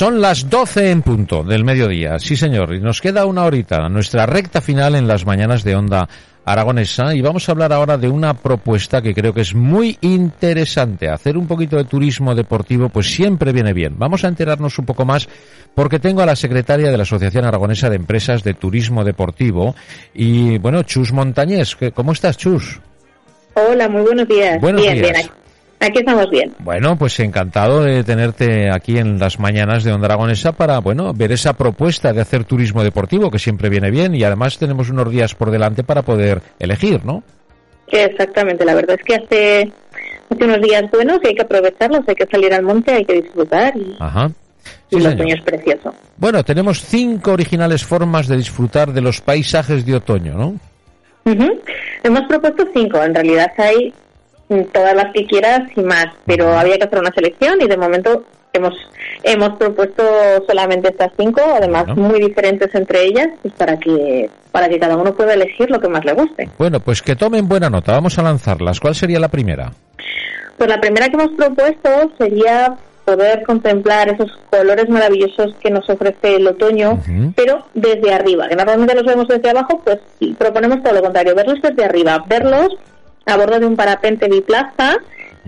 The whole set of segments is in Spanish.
Son las 12 en punto del mediodía, sí señor, y nos queda una horita, nuestra recta final en las mañanas de Onda Aragonesa, y vamos a hablar ahora de una propuesta que creo que es muy interesante. Hacer un poquito de turismo deportivo, pues siempre viene bien. Vamos a enterarnos un poco más, porque tengo a la secretaria de la Asociación Aragonesa de Empresas de Turismo Deportivo, y bueno, Chus Montañés, ¿cómo estás, Chus? Hola, muy buenos días. Buenos bien, días. bien. Aquí estamos bien. Bueno, pues encantado de tenerte aquí en las mañanas de Onda Aragonesa para, bueno, ver esa propuesta de hacer turismo deportivo que siempre viene bien y además tenemos unos días por delante para poder elegir, ¿no? Exactamente, la verdad es que hace, hace unos días buenos y hay que aprovecharlos, hay que salir al monte, hay que disfrutar y, Ajá. Sí, otoño es precioso. Bueno, tenemos cinco originales formas de disfrutar de los paisajes de otoño, ¿no? Hemos propuesto cinco, en realidad hay todas las que quieras y más, pero había que hacer una selección y de momento hemos hemos propuesto solamente estas cinco, además Bueno. muy diferentes entre ellas, pues para que para que cada uno pueda elegir lo que más le guste. Bueno, pues que tomen buena nota, vamos a lanzarlas. ¿Cuál sería la primera? Pues la primera que hemos propuesto sería poder contemplar esos colores maravillosos que nos ofrece el otoño, pero desde arriba, que normalmente los vemos desde abajo, pues proponemos todo lo contrario, verlos desde arriba, verlos a bordo de un parapente biplaza,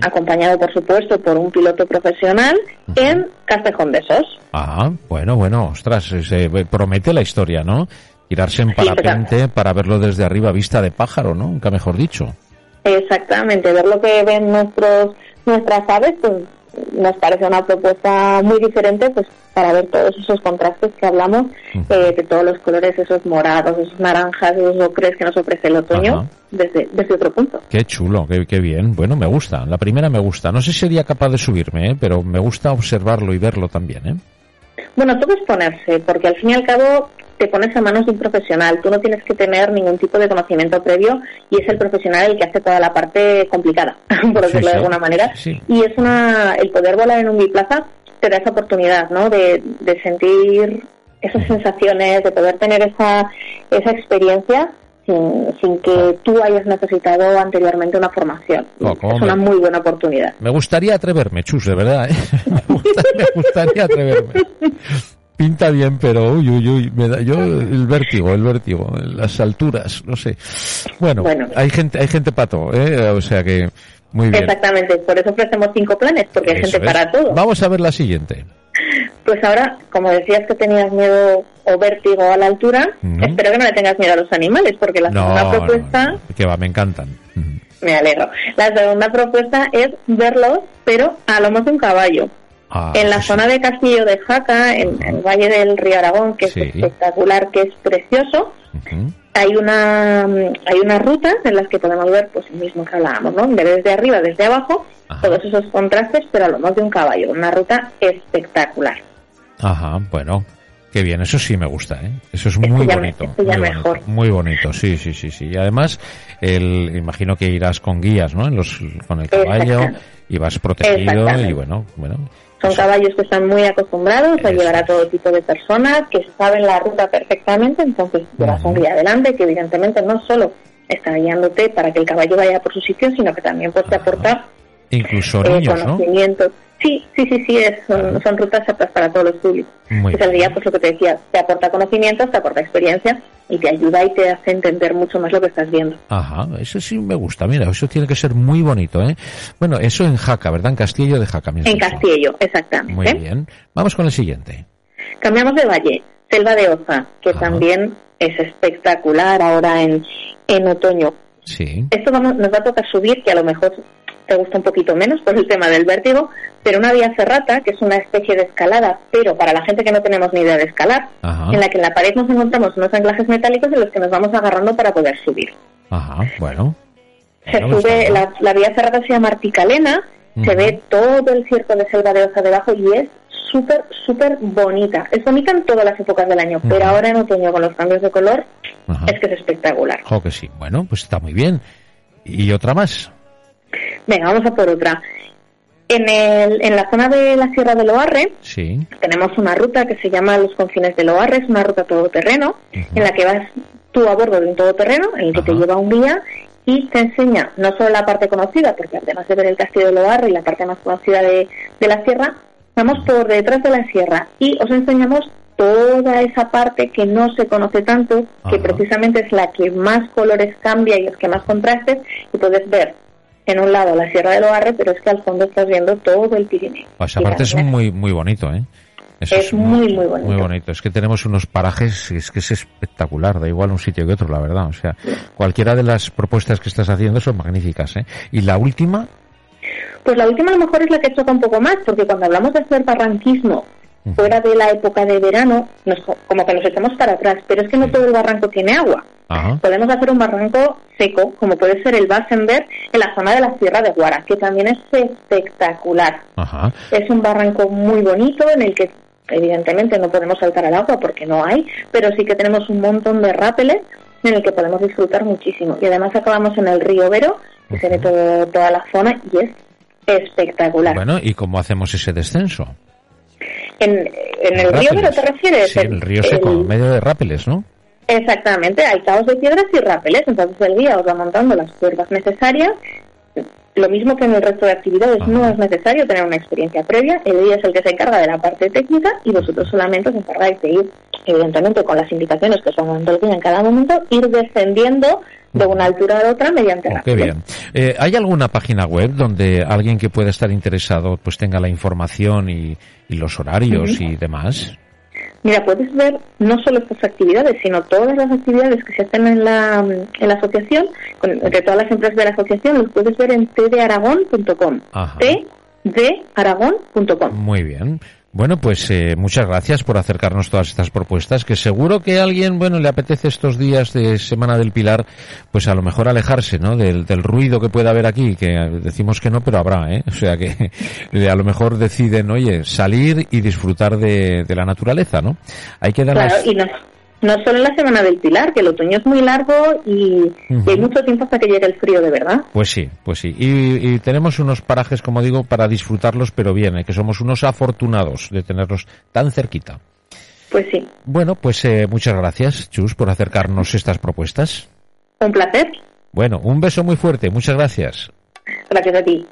acompañado por supuesto por un piloto profesional, en Castejón de Sos. Ah, bueno, bueno, ostras, se promete la historia, ¿no? Tirarse en parapente para verlo desde arriba, vista de pájaro, ¿no? Nunca mejor dicho. Exactamente, ver lo que ven nuestros nuestras aves, pues nos parece una propuesta muy diferente, pues para ver todos esos contrastes que hablamos eh, de todos los colores, esos morados, esos naranjas, esos ocres que nos ofrece el otoño Ajá. desde, desde otro punto. Qué chulo, qué, qué bien. Bueno, me gusta. La primera me gusta. No sé si sería capaz de subirme, ¿eh? pero me gusta observarlo y verlo también, ¿eh? Bueno, todo es ponerse, porque al fin y al cabo te pones a manos de un profesional. Tú no tienes que tener ningún tipo de conocimiento previo y es el profesional el que hace toda la parte complicada, por Sí, decirlo sí. de alguna manera. Sí. Y es una, el poder volar en un biplaza te da esa oportunidad, ¿no? De, de sentir esas sensaciones, de poder tener esa, esa experiencia sin, sin que tú hayas necesitado anteriormente una formación. Oh, es me- una muy buena oportunidad. Me gustaría atreverme, Chus, de verdad, ¿eh? me, gusta- me gustaría atreverme. Pinta bien, pero uy, uy, uy, me da, yo el vértigo, el vértigo, las alturas, no sé. Bueno, Bueno. hay gente, hay gente pato, ¿eh? O sea que, muy bien. Exactamente, por eso ofrecemos cinco planes, porque hay Eso gente es. para todo. Vamos a ver la siguiente. Pues ahora, como decías que tenías miedo o vértigo a la altura, espero que no le tengas miedo a los animales, porque la No, segunda propuesta, no, que va, me encantan. Me alegro, la segunda propuesta es verlos, pero a lomos de un caballo. Ah, en la sí, zona de Castillo de Jaca, en, el Valle del Río Aragón, que Sí. es espectacular, que es precioso, hay una hay unas rutas en las que podemos ver pues el mismo que hablábamos, ¿no? De desde arriba, desde abajo, Ajá. todos esos contrastes, pero a lomos de un caballo, una ruta espectacular. Ajá, bueno, qué bien, eso sí me gusta, ¿eh? Eso es muy ya- bonito. muy mejor. bonito, muy bonito, sí, sí, sí, sí. Y además, el, imagino que irás con guías, ¿no? En los, con el caballo y vas protegido y bueno, bueno. Son caballos que están muy acostumbrados a llevar a todo tipo de personas, que saben la ruta perfectamente, entonces llevas un guía adelante que evidentemente no solo está guiándote para que el caballo vaya por su sitio, sino que también pues, te Ajá. aporta Incluso eh, niños, ¿no? Sí, sí, sí, sí, es- son, son rutas aptas para todos los públicos. Muy guía, pues lo que te decía, te aporta conocimientos, te aporta experiencia y te ayuda y te hace entender mucho más lo que estás viendo. Ajá, eso sí me gusta, mira, eso tiene que ser muy bonito, ¿eh? Bueno, eso en Jaca, ¿verdad? En Castillo de Jaca. En. Castillo, exactamente. Muy bien. Vamos con el siguiente. Cambiamos de valle, Selva de Oza, que Ajá. también es espectacular ahora en, en otoño. Sí. Esto vamos, nos va a tocar subir, que a lo mejor te gusta un poquito menos por el tema del vértigo, pero una vía ferrata, que es una especie de escalada, pero para la gente que no tenemos ni idea de escalar, Ajá. en la que en la pared nos encontramos unos anclajes metálicos en los que nos vamos agarrando para poder subir. Ajá, bueno. Se sube, la, la, vía cerrada se llama Articalena, se ve todo el cierco de selva de Oza debajo y es súper, súper bonita. Es bonita en todas las épocas del año, pero ahora en otoño con los cambios de color es que es espectacular. Oh, que sí. Bueno, pues está muy bien. ¿Y otra más? Venga, vamos a por otra. En, el, en la zona de la Sierra de Loarre sí. tenemos una ruta que se llama Los Confines de Loarre, es una ruta todoterreno en la que vas tú a bordo de un todoterreno en el que te lleva un día y te enseña no solo la parte conocida, porque además de ver el castillo de Loarre y la parte más conocida de, de la sierra, vamos por detrás de la sierra y os enseñamos toda esa parte que no se conoce tanto, que precisamente es la que más colores cambia y es que más contrastes, y puedes ver en un lado la Sierra de Loarre, pero es que al fondo estás viendo todo el Pirineo. Pues aparte es muy muy bonito, ¿eh? es, muy, muy bonito. Muy bonito. Es que tenemos unos parajes, es que es espectacular, da igual un sitio que otro, la verdad. O sea, cualquiera de las propuestas que estás haciendo son magníficas, ¿eh? Y la última. Pues la última a lo mejor es la que choca un poco más, porque cuando hablamos de hacer barranquismo fuera de la época de verano, nos, como que nos echamos para atrás, pero es que no todo el barranco tiene agua. Podemos hacer un barranco seco, como puede ser el Basenberg, en la zona de la Sierra de Guara, que también es espectacular. Es un barranco muy bonito en el que evidentemente no podemos saltar al agua porque no hay, pero sí que tenemos un montón de rápeles en el que podemos disfrutar muchísimo. Y además acabamos en el río Vero, que se ve todo, toda la zona y es espectacular. Bueno, ¿y cómo hacemos ese descenso? En, el río Vero te refieres? Sí, el, río seco, en medio de rápeles, ¿no? Exactamente, hay cabos de piedras y rápeles, entonces el guía os va montando las cuerdas necesarias lo mismo que en el resto de actividades, no es necesario tener una experiencia previa, el guía es el que se encarga de la parte técnica y vosotros solamente os encargáis de ir, evidentemente con las indicaciones que os va dando el guía en cada momento, ir descendiendo de una altura a otra mediante oh, Qué bien. Eh, ¿Hay alguna página web donde alguien que pueda estar interesado pues tenga la información y, los horarios y demás? Mira, puedes ver no solo estas actividades, sino todas las actividades que se hacen en la, en la asociación, con, de todas las empresas de la asociación, los puedes ver en tdearagón.com. tdearagón.com. Muy bien. Bueno, pues eh, muchas gracias por acercarnos todas estas propuestas, que seguro que a alguien, bueno, le apetece estos días de Semana del Pilar, pues a lo mejor alejarse, ¿no? Del, del ruido que pueda haber aquí, que decimos que no, pero habrá, ¿eh? O sea que a lo mejor deciden, oye, salir y disfrutar de, de la naturaleza, ¿no? Hay que dar no solo en la Semana del Pilar, que el otoño es muy largo y, hay mucho tiempo hasta que llegue el frío de verdad. Pues sí, pues sí. Y, tenemos unos parajes, como digo, para disfrutarlos, pero bien, ¿eh? que somos unos afortunados de tenerlos tan cerquita. Pues sí. Bueno, pues eh, muchas gracias, Chus, por acercarnos estas propuestas. Un placer. Bueno, un beso muy fuerte. Muchas gracias. Gracias a ti.